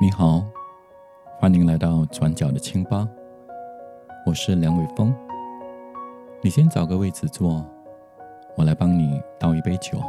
你好，欢迎来到转角的清吧。我是梁伟峰。你先找个位置坐，我来帮你倒一杯酒。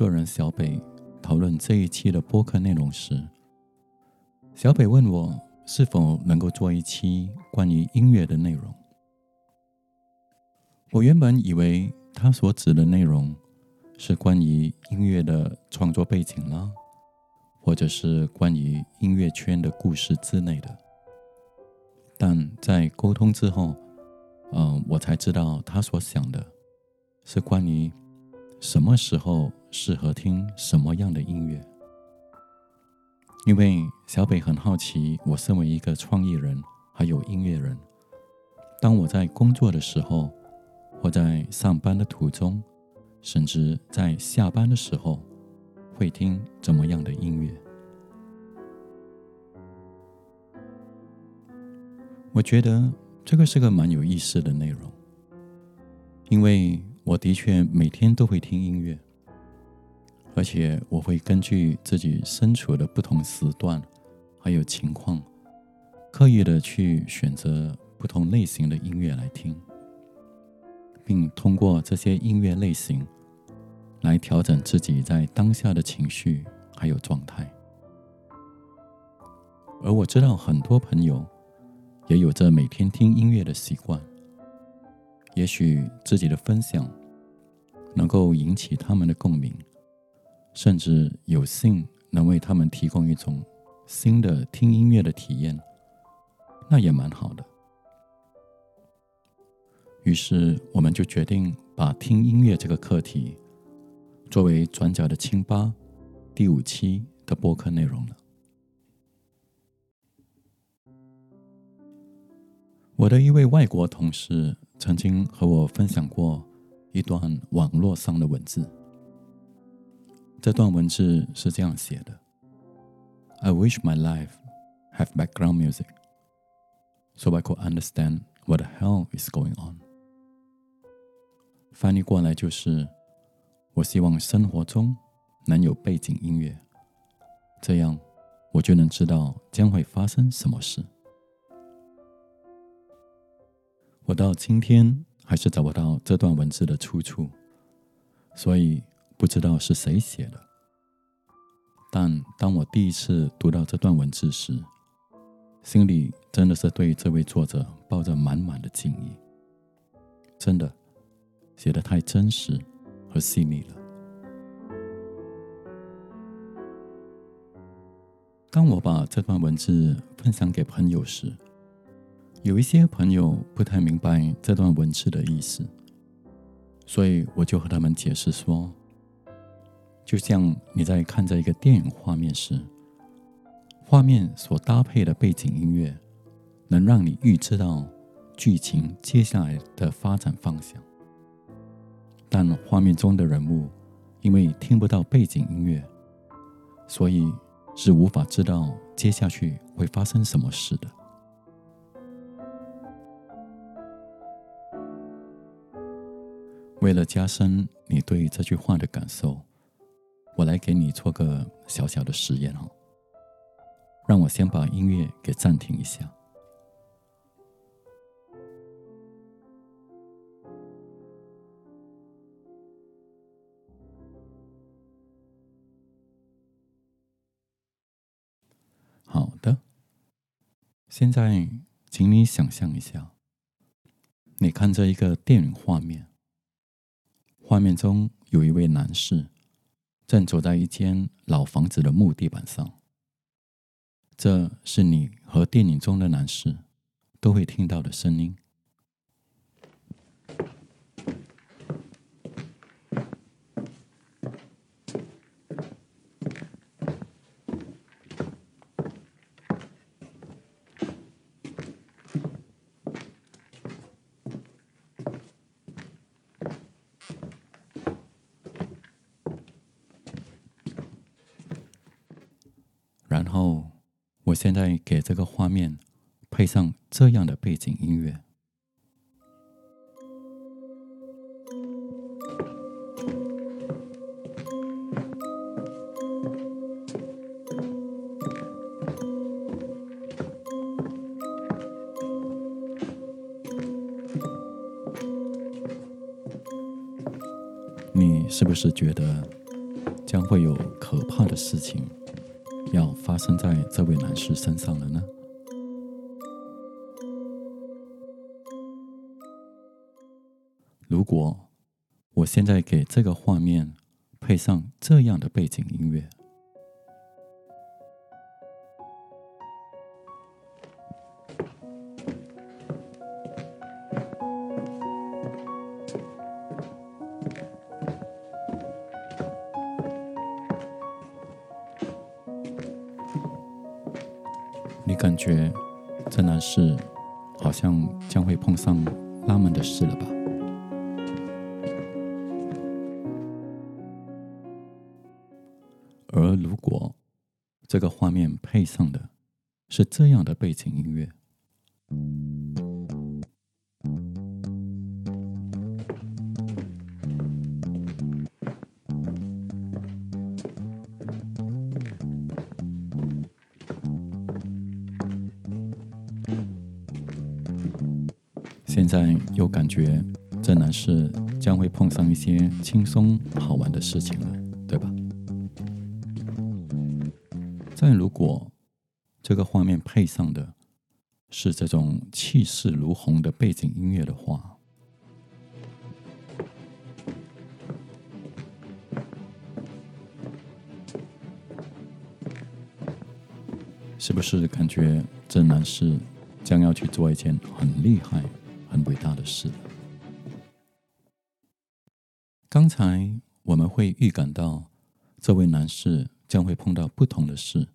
作人小北讨论这一期的播客内容时，小北问我是否能够做一期关于音乐的内容。我原本以为他所指的内容是关于音乐的创作背景啦，或者是关于音乐圈的故事之类的。但在沟通之后，嗯，我才知道他所想的是关于。什么时候适合听什么样的音乐？因为小北很好奇，我身为一个创意人，还有音乐人，当我在工作的时候，或在上班的途中，甚至在下班的时候，会听怎么样的音乐？我觉得这个是个蛮有意思的内容，因为。我的确每天都会听音乐，而且我会根据自己身处的不同时段还有情况，刻意的去选择不同类型的音乐来听，并通过这些音乐类型来调整自己在当下的情绪还有状态。而我知道很多朋友也有着每天听音乐的习惯。也许自己的分享能够引起他们的共鸣，甚至有幸能为他们提供一种新的听音乐的体验，那也蛮好的。于是，我们就决定把听音乐这个课题作为转角的清吧第五期的播客内容了。我的一位外国同事。曾经和我分享过一段网络上的文字。这段文字是这样写的：“I wish my life have background music, so I could understand what the hell is going on。”翻译过来就是：我希望生活中能有背景音乐，这样我就能知道将会发生什么事。我到今天还是找不到这段文字的出处，所以不知道是谁写的。但当我第一次读到这段文字时，心里真的是对这位作者抱着满满的敬意。真的，写的太真实和细腻了。当我把这段文字分享给朋友时，有一些朋友不太明白这段文字的意思，所以我就和他们解释说：，就像你在看这一个电影画面时，画面所搭配的背景音乐，能让你预知到剧情接下来的发展方向，但画面中的人物因为听不到背景音乐，所以是无法知道接下去会发生什么事的。为了加深你对这句话的感受，我来给你做个小小的实验哦。让我先把音乐给暂停一下。好的，现在请你想象一下，你看这一个电影画面。画面中有一位男士正走在一间老房子的木地板上，这是你和电影中的男士都会听到的声音。现在给这个画面配上这样的背景音乐。你是不是觉得身上了呢？如果我现在给这个画面配上这样的背景音乐。觉这男士好像将会碰上拉门的事了吧？而如果这个画面配上的是这样的背景音乐。在又感觉这男士将会碰上一些轻松好玩的事情了，对吧？但如果这个画面配上的是这种气势如虹的背景音乐的话，是不是感觉这男士将要去做一件很厉害？伟大的事。刚才我们会预感到这位男士将会碰到不同的事，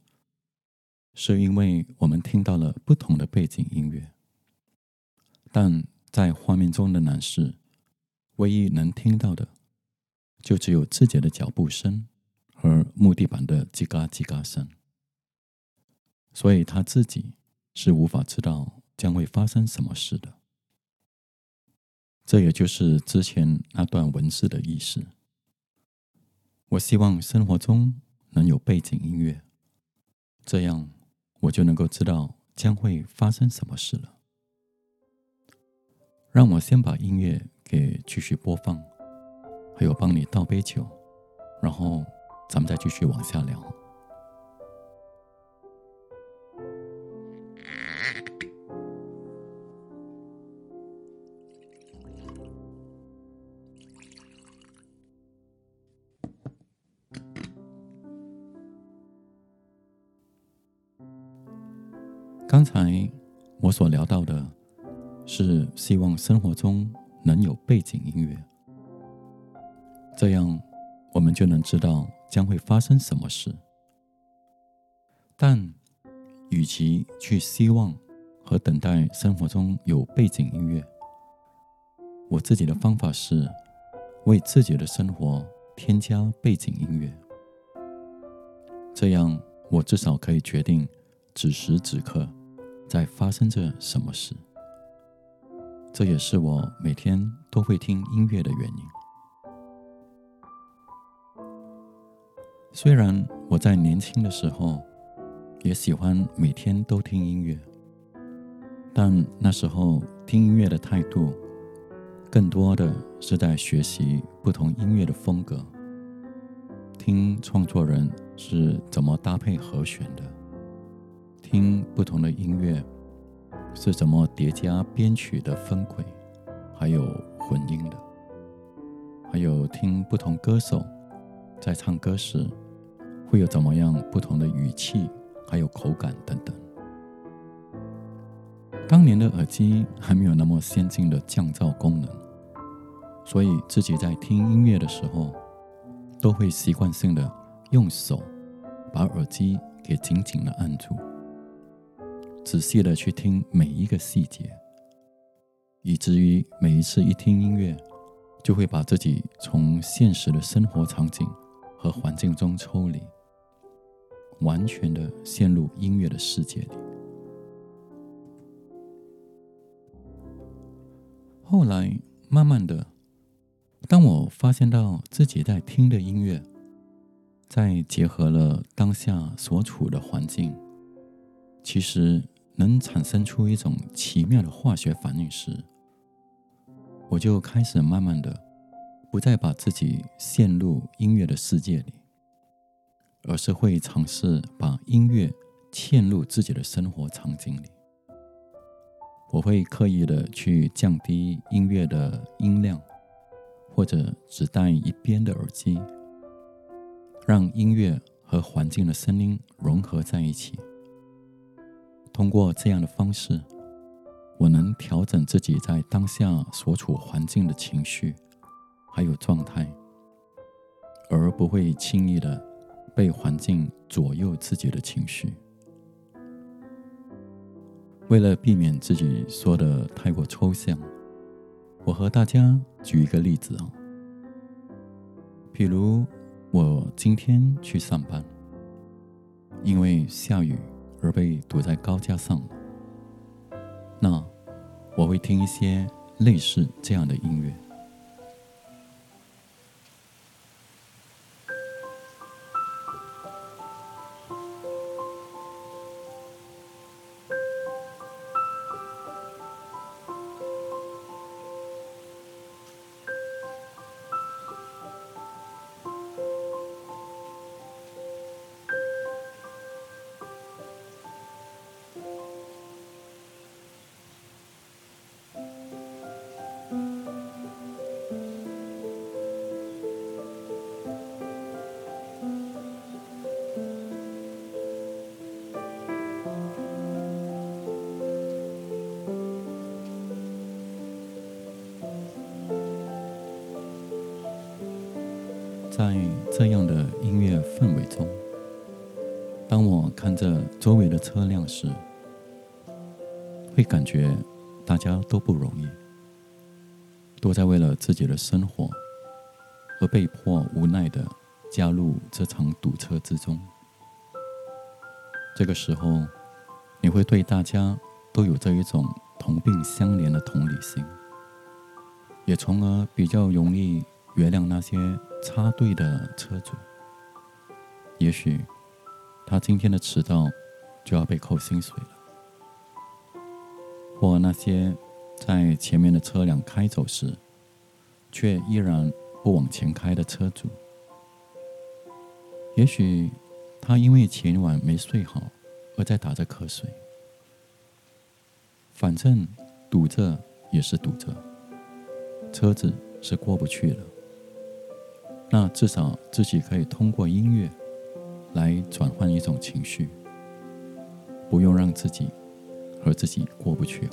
是因为我们听到了不同的背景音乐。但在画面中的男士，唯一能听到的，就只有自己的脚步声和木地板的叽嘎叽嘎声，所以他自己是无法知道将会发生什么事的。这也就是之前那段文字的意思。我希望生活中能有背景音乐，这样我就能够知道将会发生什么事了。让我先把音乐给继续播放，还有帮你倒杯酒，然后咱们再继续往下聊。刚才我所聊到的，是希望生活中能有背景音乐，这样我们就能知道将会发生什么事。但与其去希望和等待生活中有背景音乐，我自己的方法是为自己的生活添加背景音乐，这样我至少可以决定。此时此刻，在发生着什么事？这也是我每天都会听音乐的原因。虽然我在年轻的时候也喜欢每天都听音乐，但那时候听音乐的态度，更多的是在学习不同音乐的风格，听创作人是怎么搭配和弦的。听不同的音乐是怎么叠加编曲的分轨，还有混音的，还有听不同歌手在唱歌时会有怎么样不同的语气，还有口感等等。当年的耳机还没有那么先进的降噪功能，所以自己在听音乐的时候，都会习惯性的用手把耳机给紧紧的按住。仔细的去听每一个细节，以至于每一次一听音乐，就会把自己从现实的生活场景和环境中抽离，完全的陷入音乐的世界里。后来，慢慢的，当我发现到自己在听的音乐，在结合了当下所处的环境，其实能产生出一种奇妙的化学反应时，我就开始慢慢的，不再把自己陷入音乐的世界里，而是会尝试把音乐嵌入自己的生活场景里。我会刻意的去降低音乐的音量，或者只戴一边的耳机，让音乐和环境的声音融合在一起。通过这样的方式，我能调整自己在当下所处环境的情绪，还有状态，而不会轻易的被环境左右自己的情绪。为了避免自己说的太过抽象，我和大家举一个例子啊。比如我今天去上班，因为下雨而被堵在高架上了，那我会听一些类似这样的音乐。在这样的音乐氛围中，当我看着周围的车辆时，会感觉大家都不容易，都在为了自己的生活而被迫无奈的加入这场堵车之中。这个时候，你会对大家都有着一种同病相怜的同理心，也从而比较容易原谅那些。插队的车主，也许他今天的迟到就要被扣薪水了；或那些在前面的车辆开走时，却依然不往前开的车主，也许他因为前晚没睡好而在打着瞌睡。反正堵着也是堵着，车子是过不去了。那至少自己可以通过音乐来转换一种情绪，不用让自己和自己过不去。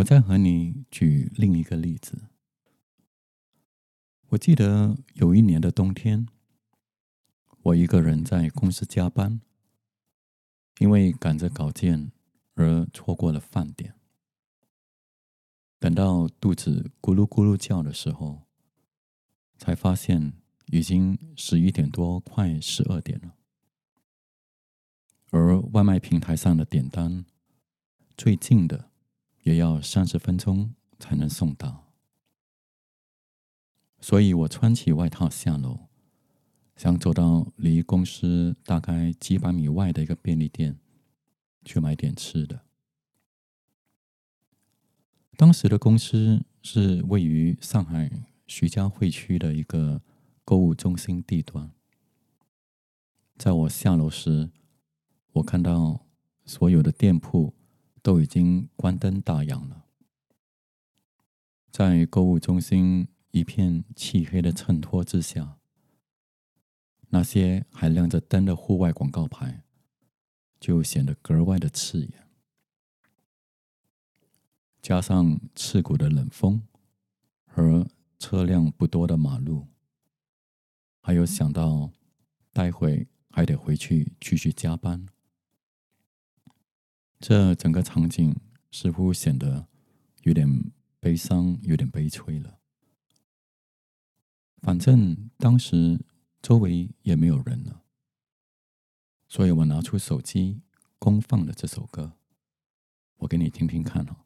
我再和你举另一个例子。我记得有一年的冬天，我一个人在公司加班，因为赶着稿件而错过了饭点。等到肚子咕噜咕噜叫的时候，才发现已经十一点多，快十二点了。而外卖平台上的点单，最近的。也要三十分钟才能送到，所以我穿起外套下楼，想走到离公司大概几百米外的一个便利店去买点吃的。当时的公司是位于上海徐家汇区的一个购物中心地段。在我下楼时，我看到所有的店铺。都已经关灯打烊了，在购物中心一片漆黑的衬托之下，那些还亮着灯的户外广告牌就显得格外的刺眼。加上刺骨的冷风和车辆不多的马路，还有想到待会还得回去继续加班，这整个场景似乎显得有点悲伤，有点悲催了。反正当时周围也没有人了，所以我拿出手机公放了这首歌，我给你听听看哦。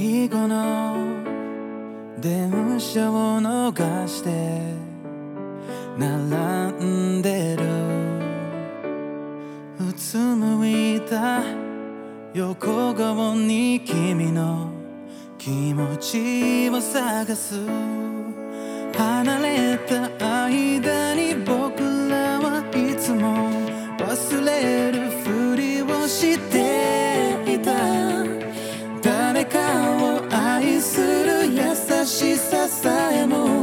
最後の電車を逃して並んでる。うつむいた横顔に君の気持ちを探す。離れた間に僕らはいつも忘れるふりをしてしささえも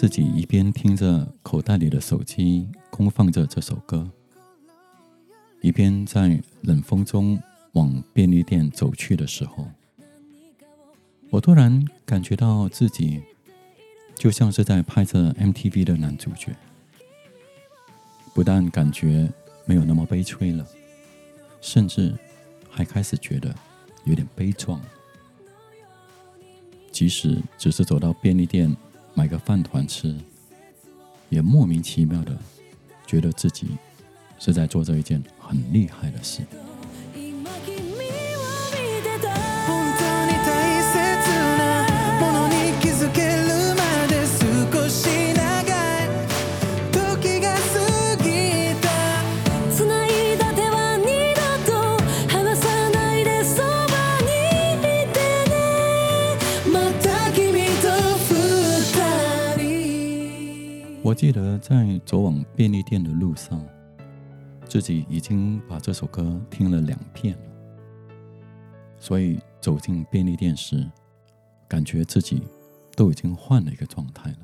自己一边听着口袋里的手机公放着这首歌，一边在冷风中往便利店走去的时候，我突然感觉到自己就像是在拍着 MTV 的男主角，不但感觉没有那么悲催了，甚至还开始觉得有点悲壮。即使只是走到便利店买个饭团吃，也莫名其妙的觉得自己是在做这一件很厉害的事。记得在走往便利店的路上，自己已经把这首歌听了两遍了，所以走进便利店时，感觉自己都已经换了一个状态了。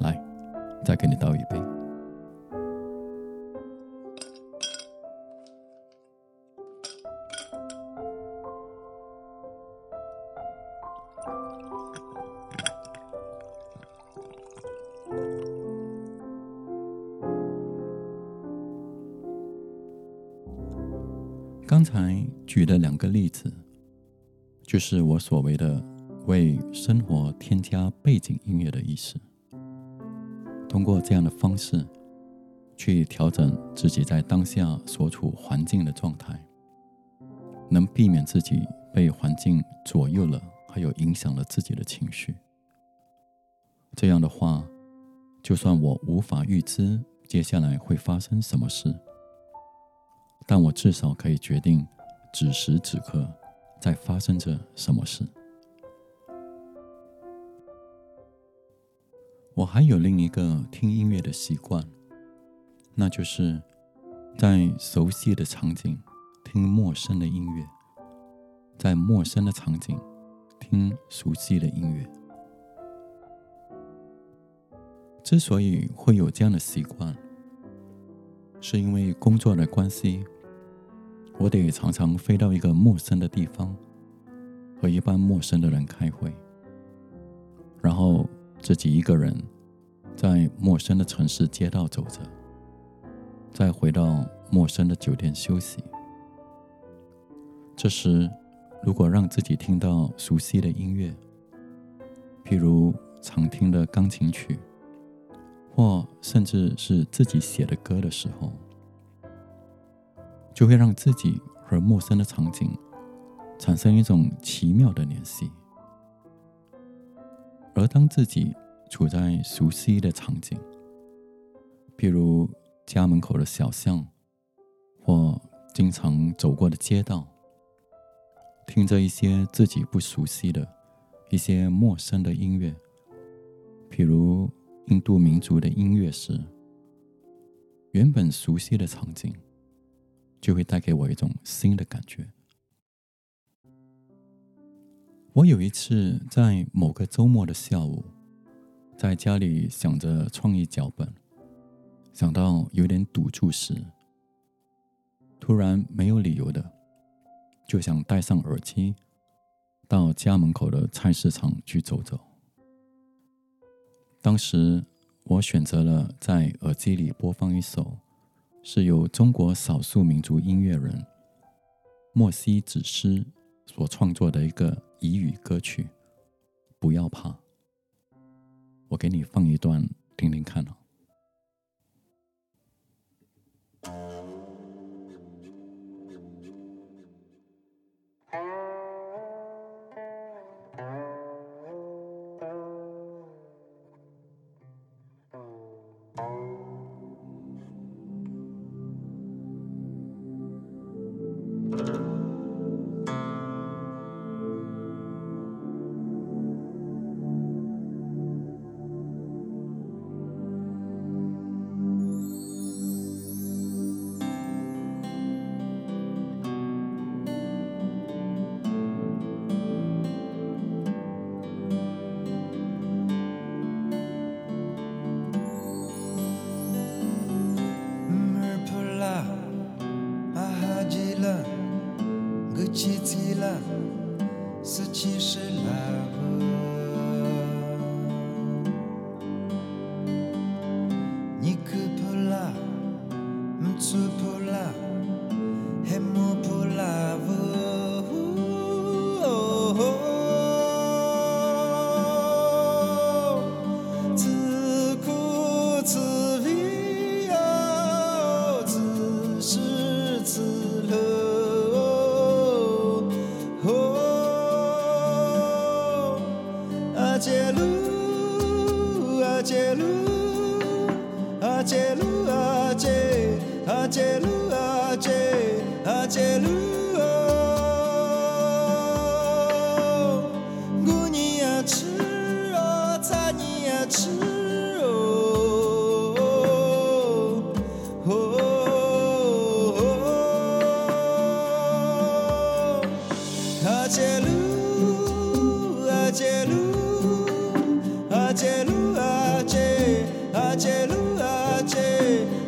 来，再给你倒一杯。刚才举的两个例子，就是我所谓的为生活添加背景音乐的意思。通过这样的方式，去调整自己在当下所处环境的状态，能避免自己被环境左右了，还有影响了自己的情绪。这样的话，就算我无法预知接下来会发生什么事，但我至少可以决定此时此刻在发生着什么事。我还有另一个听音乐的习惯，那就是在熟悉的场景听陌生的音乐，在陌生的场景听熟悉的音乐。之所以会有这样的习惯，是因为工作的关系，我得常常飞到一个陌生的地方，和一般陌生的人开会，然后。自己一个人在陌生的城市街道走着，再回到陌生的酒店休息。这时，如果让自己听到熟悉的音乐，譬如常听的钢琴曲，或甚至是自己写的歌的时候，就会让自己和陌生的场景产生一种奇妙的联系。而当自己处在熟悉的场景，譬如家门口的小巷，或经常走过的街道，听着一些自己不熟悉的、一些陌生的音乐，譬如印度民族的音乐时，原本熟悉的场景就会带给我一种新的感觉。我有一次在某个周末的下午，在家里想着创意脚本，想到有点堵住时，突然没有理由的就想戴上耳机，到家门口的菜市场去走走。当时我选择了在耳机里播放一首是由中国少数民族音乐人莫西子诗所创作的一个。彝语歌曲，不要怕，我给你放一段听听看哦。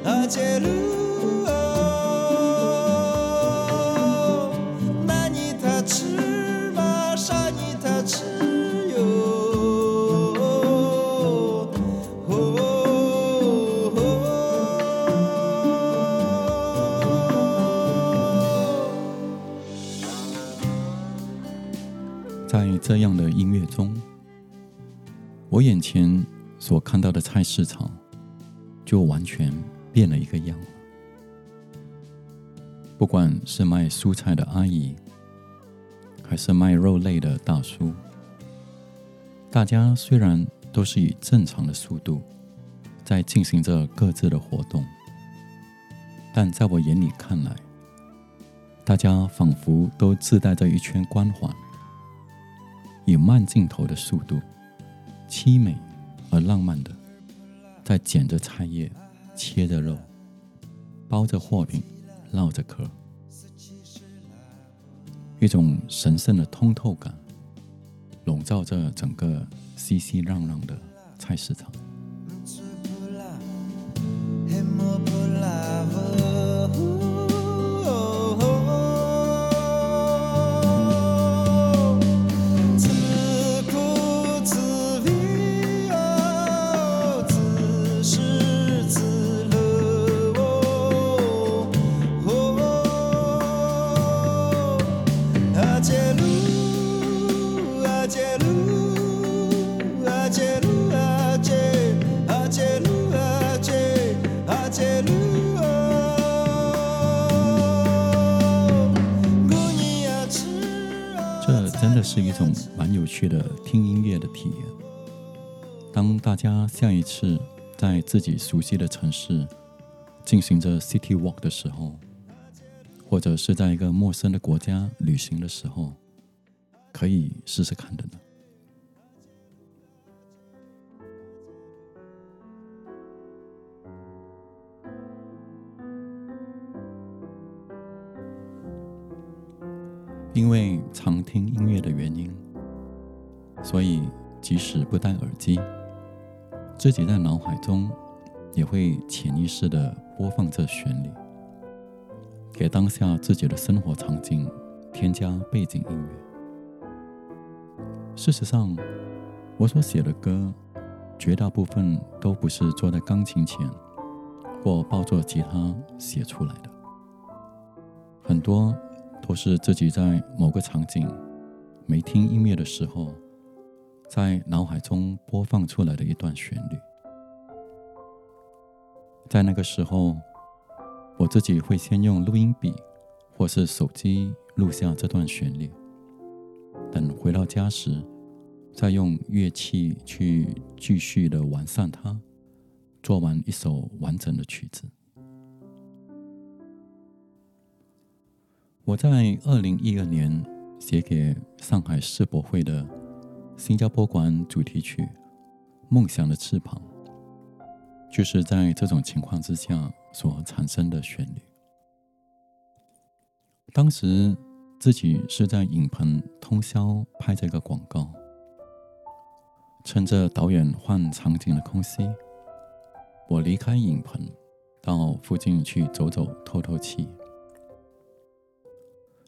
阿市场就完全变了一个样。不管是卖蔬菜的阿姨，还是卖肉类的大叔，大家虽然都是以正常的速度在进行着各自的活动，但在我眼里看来，大家仿佛都自带着一圈光环，以慢镜头的速度，凄美而浪漫的，在捡着菜叶、切着肉、包着货品，唠着嗑。一种神圣的通透感笼罩着整个熙熙攘攘的菜市场。自己熟悉的城市进行着 City Walk 的时候，或者是在一个陌生的国家旅行的时候，可以试试看的呢。因为常听音乐的原因，所以即使不戴耳机，自己在脑海中也会潜意识的播放这旋律，给当下自己的生活场景添加背景音乐。事实上，我所写的歌，绝大部分都不是坐在钢琴前或抱着吉他写出来的，很多都是自己在某个场景没听音乐的时候，在脑海中播放出来的一段旋律。在那个时候，我自己会先用录音笔或是手机录下这段旋律，等回到家时，再用乐器去继续的完善它，做完一首完整的曲子。我在二零一二年写给上海世博会的新加坡馆主题曲《梦想的翅膀》，就是在这种情况之下所产生的旋律。当时自己是在影棚通宵拍这个广告，趁着导演换场景的空隙，我离开影棚，到附近去走走透透气。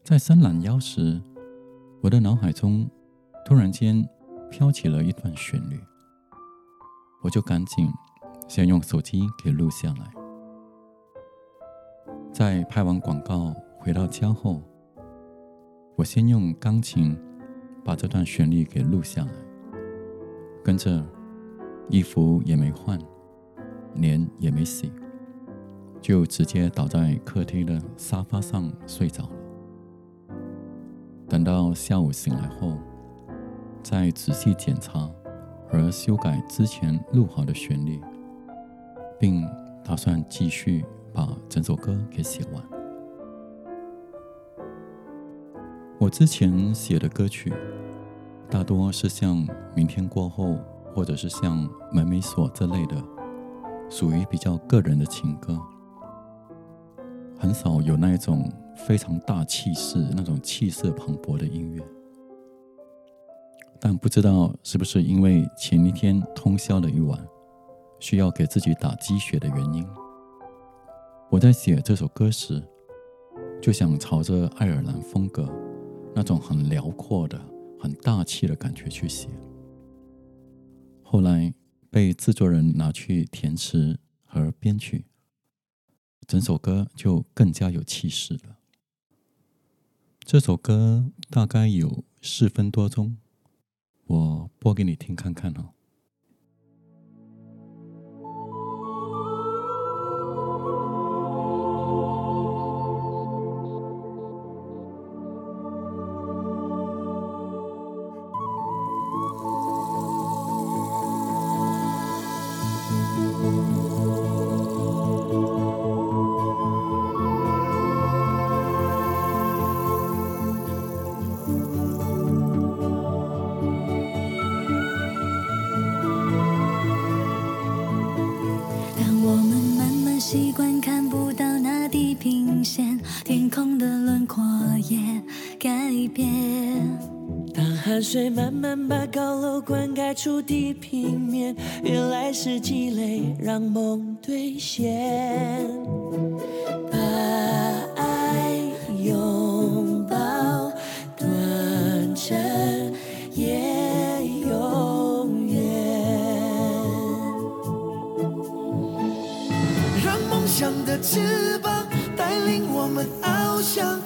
在伸懒腰时，我的脑海中突然间飘起了一段旋律，我就赶紧先用手机给录下来。在拍完广告回到家后，我先用钢琴把这段旋律给录下来，跟着衣服也没换，脸也没洗，就直接倒在客厅的沙发上睡着了。等到下午醒来后，再仔细检查和修改之前录好的旋律，并打算继续把整首歌给写完。我之前写的歌曲，大多是像《明天过后》或者是像《门没锁》这类的，属于比较个人的情歌，很少有那一种非常大气势、那种气势磅礴的音乐。但不知道是不是因为前一天通宵了一晚，需要给自己打鸡血的原因，我在写这首歌时，就想朝着爱尔兰风格那种很辽阔的、很大气的感觉去写。后来被制作人拿去填词和编曲，整首歌就更加有气势了。这首歌大概有四分多钟，我播给你听看看哦。也改变。当汗水慢慢把高楼灌溉出地平面，原来是积累让梦兑现。把爱拥抱，短暂也永远。让梦想的翅膀带领我们翱翔，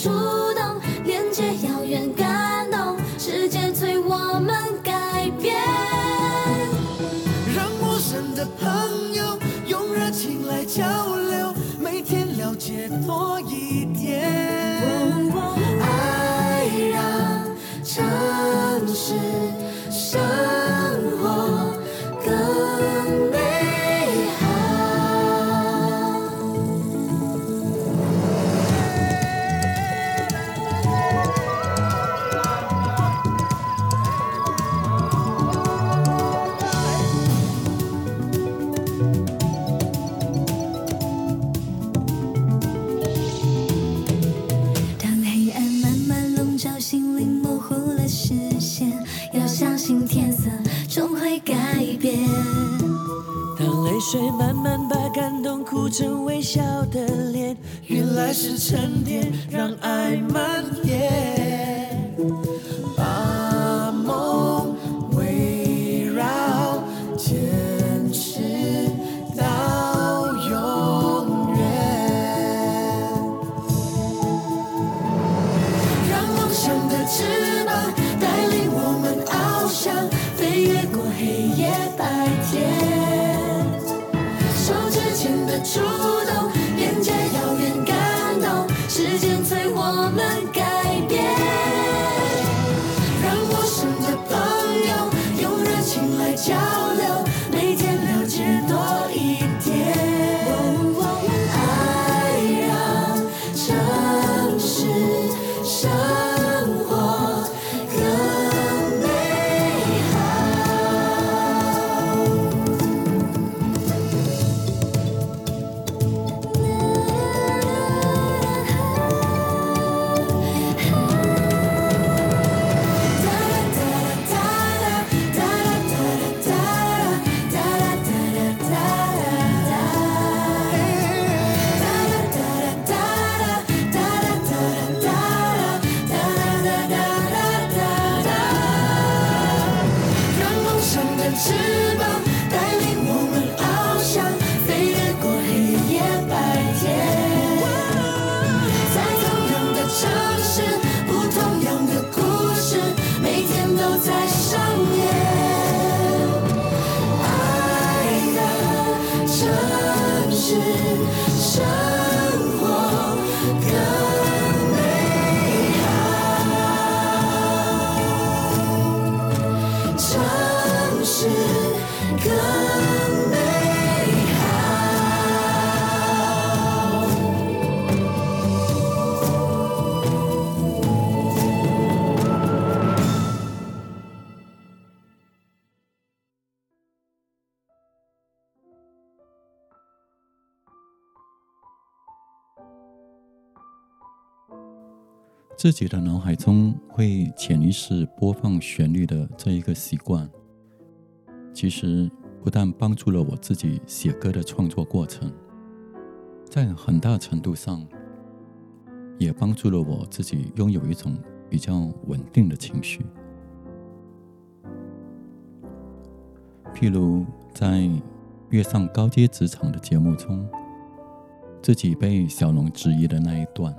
触动，连接遥远感动，世界催我们改变。让陌生的朋友用热情来交流，每天了解多一点。泪水慢慢把感动哭成微笑的脸，原来是沉淀，让爱蔓延，每天都在上演。爱的城市自己的脑海中会潜意识播放旋律的这一个习惯，其实不但帮助了我自己写歌的创作过程，在很大程度上也帮助了我自己拥有一种比较稳定的情绪。譬如在跃上高阶职场的节目中，自己被小龙质疑的那一段，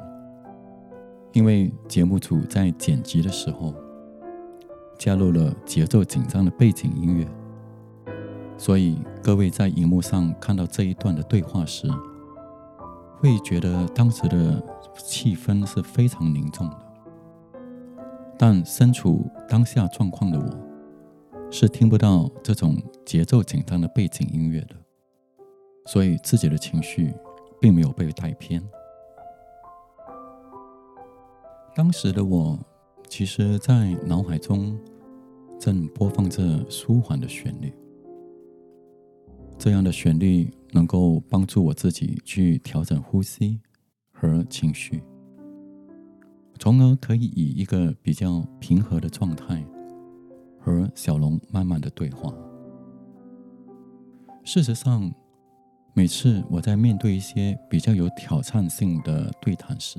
因为节目组在剪辑的时候加入了节奏紧张的背景音乐，所以各位在荧幕上看到这一段的对话时，会觉得当时的气氛是非常凝重的。但身处当下状况的我，是听不到这种节奏紧张的背景音乐的，所以自己的情绪并没有被带偏。当时的我，其实在脑海中正播放着舒缓的旋律，这样的旋律能够帮助我自己去调整呼吸和情绪。从而可以以一个比较平和的状态和小龙慢慢的对话。事实上，每次我在面对一些比较有挑战性的对谈时，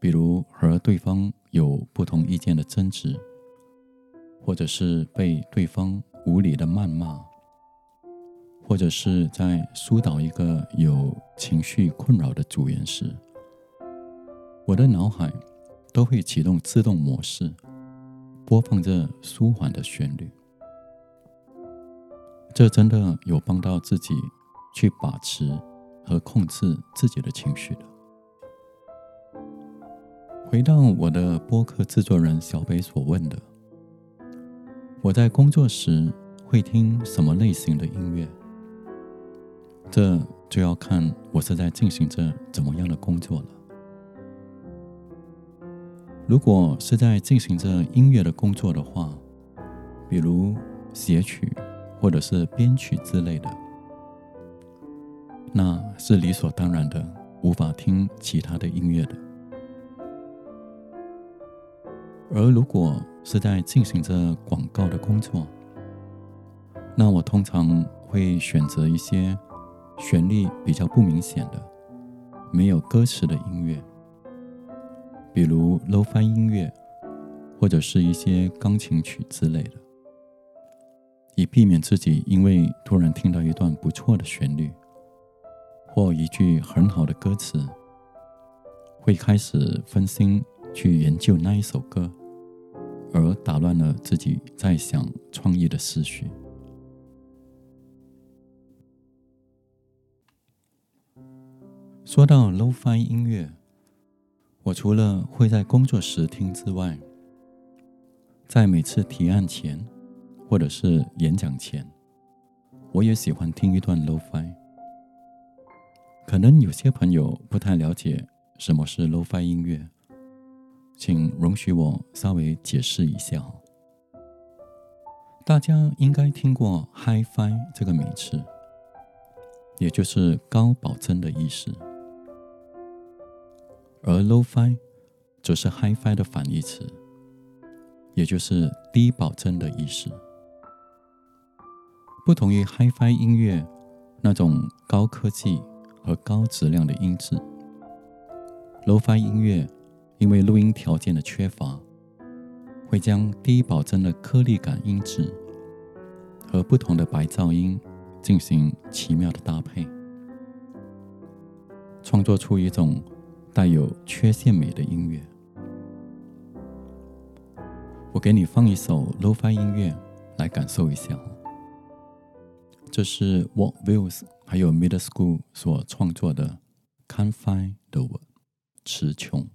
比如和对方有不同意见的争执，或者是被对方无理的谩骂，或者是在疏导一个有情绪困扰的组员时，我的脑海都会启动自动模式，播放着舒缓的旋律。这真的有帮到自己去把持和控制自己的情绪的。回到我的播客制作人小北所问的，我在工作时会听什么类型的音乐？这就要看我是在进行着怎么样的工作了。如果是在进行着音乐的工作的话，比如写曲或者是编曲之类的，那是理所当然的，无法听其他的音乐的。而如果是在进行着广告的工作，那我通常会选择一些旋律比较不明显的、没有歌词的音乐。比如 low-fi 音乐，或者是一些钢琴曲之类的，以避免自己因为突然听到一段不错的旋律，或一句很好的歌词，会开始分心去研究那一首歌，而打乱了自己在想创意的思绪。说到 lofi 音乐。我除了会在工作时听之外，在每次提案前或者是演讲前，我也喜欢听一段 Lo-Fi。可能有些朋友不太了解什么是 Lo-Fi 音乐，请容许我稍微解释一下。大家应该听过 Hi-Fi 这个名词，也就是高保真的意思。而 low-fi 则是 “Hi-Fi” 的反义词，也就是低保真的意思。不同于 Hi-Fi 音乐那种高科技和高质量的音质，low-fi 音乐因为录音条件的缺乏，会将低保真的颗粒感音质和不同的白噪音进行奇妙的搭配，创作出一种。带有缺陷美的音乐，我给你放一首 Lo-Fi 音乐来感受一下。这是 What Views 还有 Middle School 所创作的《Can't Find the Word》，词穷。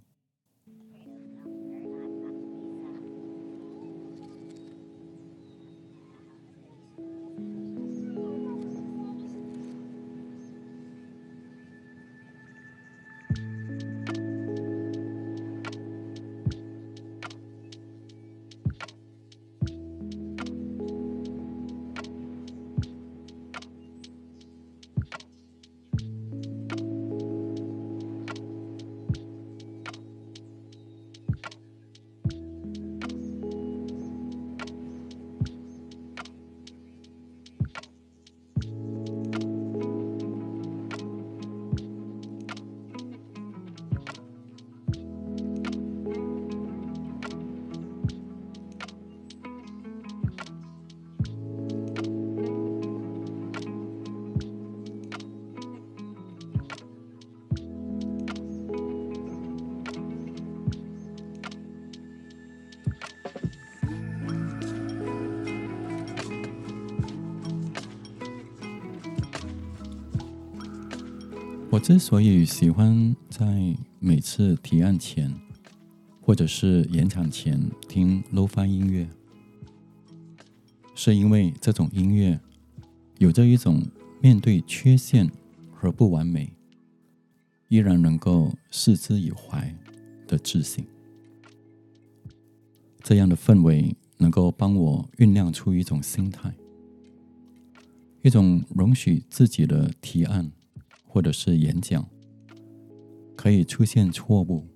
我之所以喜欢在每次提案前，或者是演讲前听 lo-fi 音乐，是因为这种音乐有着一种面对缺陷和不完美，依然能够视之以怀的自信。这样的氛围能够帮我酝酿出一种心态，一种容许自己的提案。或者是演讲，可以出现错误，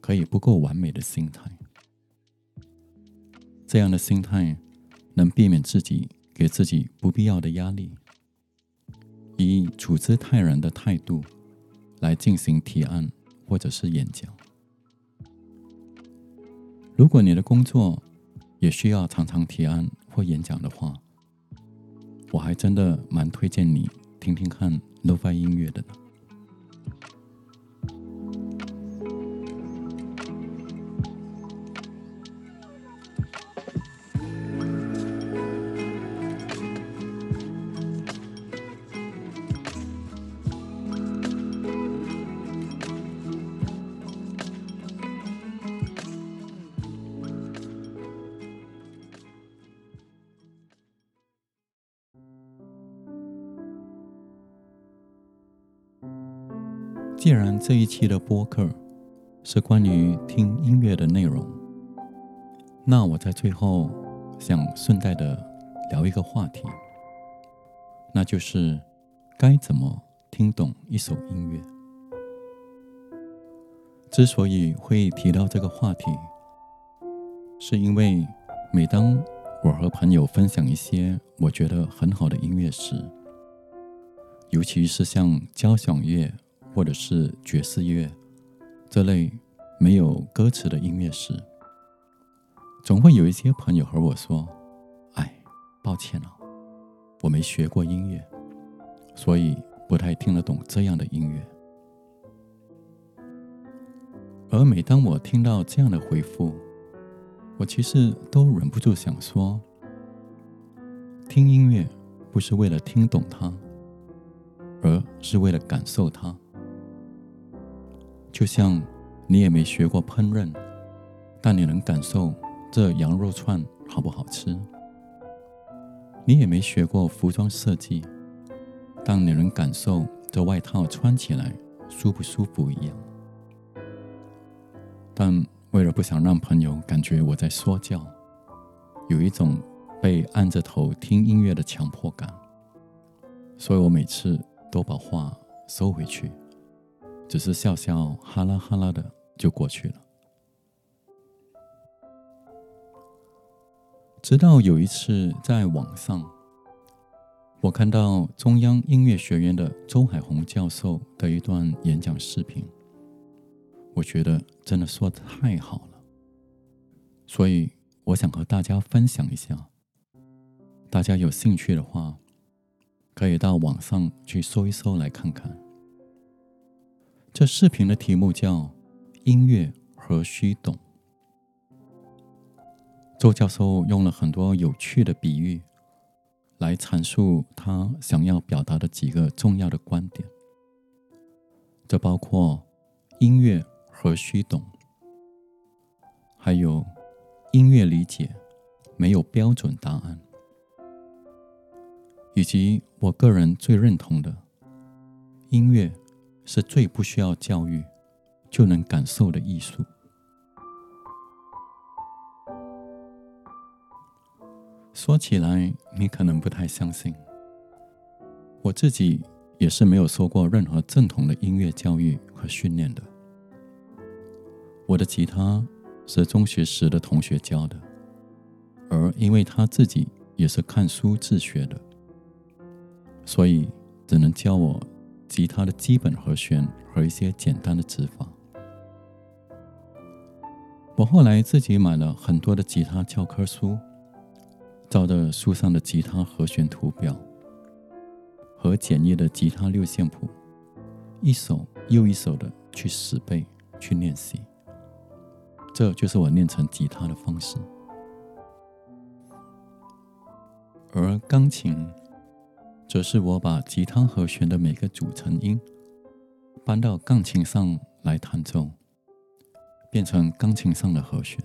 可以不够完美的心态。这样的心态能避免自己给自己不必要的压力，以处之泰然的态度来进行提案或者是演讲。如果你的工作也需要常常提案或演讲的话，我还真的蛮推荐你听听看。都放音乐的呢？既然这一期的播客是关于听音乐的内容，那我在最后想顺带的聊一个话题，那就是该怎么听懂一首音乐。之所以会提到这个话题，是因为每当我和朋友分享一些我觉得很好的音乐时，尤其是像交响乐。或者是爵士乐这类没有歌词的音乐时，总会有一些朋友和我说：“哎，抱歉了，我没学过音乐，所以不太听得懂这样的音乐。”而每当我听到这样的回复，我其实都忍不住想说：听音乐不是为了听懂它，而是为了感受它。就像你也没学过烹饪，但你能感受这羊肉串好不好吃；你也没学过服装设计，但你能感受这外套穿起来舒不舒服一样。但为了不想让朋友感觉我在说教，有一种被按着头听音乐的强迫感，所以我每次都把话收回去。只是笑笑，哈啦哈啦的就过去了。直到有一次在网上，我看到中央音乐学院的周海红教授的一段演讲视频，我觉得真的说的太好了，所以我想和大家分享一下。大家有兴趣的话，可以到网上去搜一搜来看看。这视频的题目叫《音乐何须懂》。周教授用了很多有趣的比喻，来阐述他想要表达的几个重要的观点。这包括音乐何须懂，还有音乐理解没有标准答案，以及我个人最认同的音乐。是最不需要教育就能感受的艺术。说起来，你可能不太相信，我自己也是没有受过任何正统的音乐教育和训练的。我的吉他是中学时的同学教的，而因为他自己也是看书自学的，所以只能教我。吉他的基本和弦和一些简单的指法。我后来自己买了很多的吉他教科书，照着书上的吉他和弦图表和简易的吉他六线谱，一首又一首的去死背去练习。这就是我练成吉他的方式。而钢琴。则是我把吉他和弦的每个组成音搬到钢琴上来弹奏，变成钢琴上的和弦。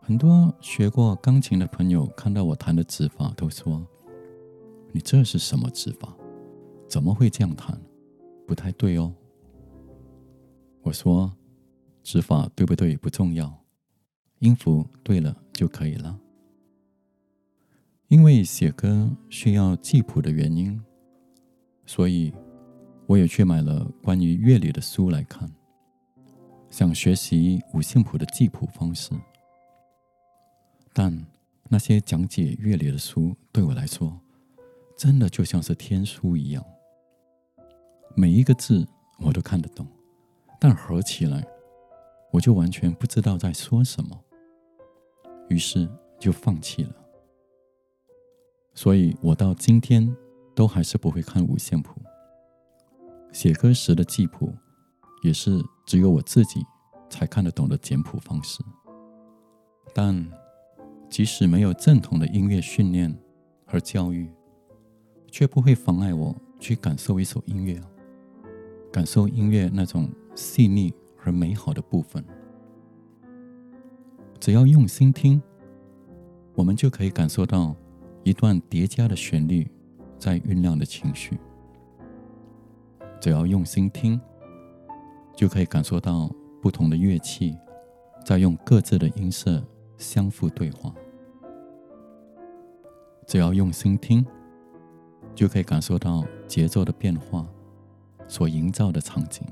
很多学过钢琴的朋友看到我弹的指法，都说：“你这是什么指法？怎么会这样弹？不太对哦。”我说：“指法对不对不重要，音符对了就可以了。”因为写歌需要记谱的原因，所以我也去买了关于乐理的书来看，想学习五线谱的记谱方式。但那些讲解乐理的书对我来说，真的就像是天书一样，每一个字我都看得懂，但合起来我就完全不知道在说什么，于是就放弃了。所以我到今天都还是不会看五线谱，写歌时的记谱也是只有我自己才看得懂的简谱方式，但。即使没有正统的音乐训练和教育，却不会妨碍我去感受一首音乐，感受音乐那种细腻而美好的部分。只要用心听，我们就可以感受到一段叠加的旋律在酝酿的情绪。只要用心听，就可以感受到不同的乐器在用各自的音色相互对话。只要用心听，就可以感受到节奏的变化所营造的场景。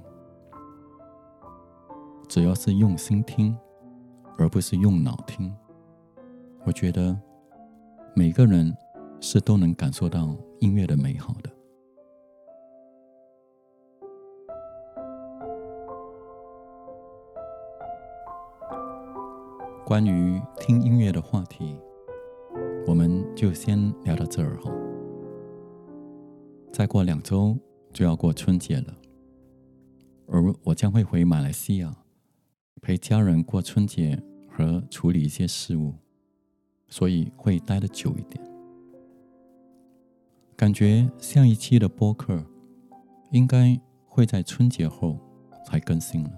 只要是用心听，而不是用脑听，我觉得每个人是都能感受到音乐的美好的。关于听音乐的话题。我们就先聊到这儿哈。再过两周就要过春节了，而我将会回马来西亚陪家人过春节和处理一些事务，所以会待的久一点。感觉下一期的播客应该会在春节后才更新了，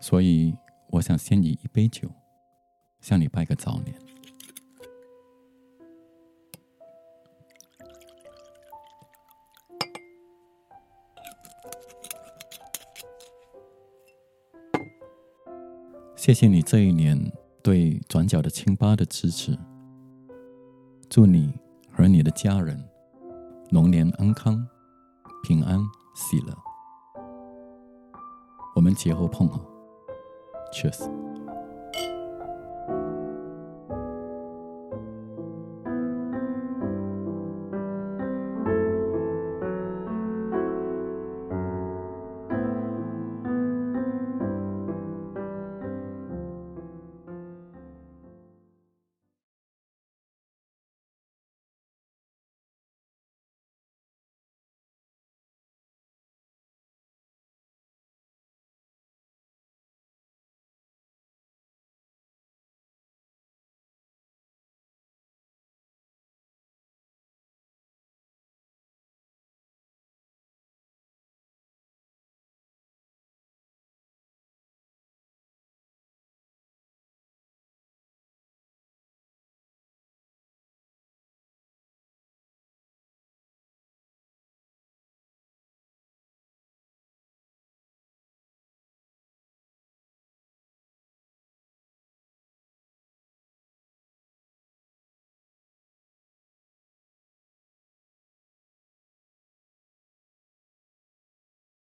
所以我想先以一杯酒向你拜个早年。谢谢你这一年对转角的清吧的支持。祝你和你的家人龙年安康、平安喜乐。我们节后碰哈，Cheers。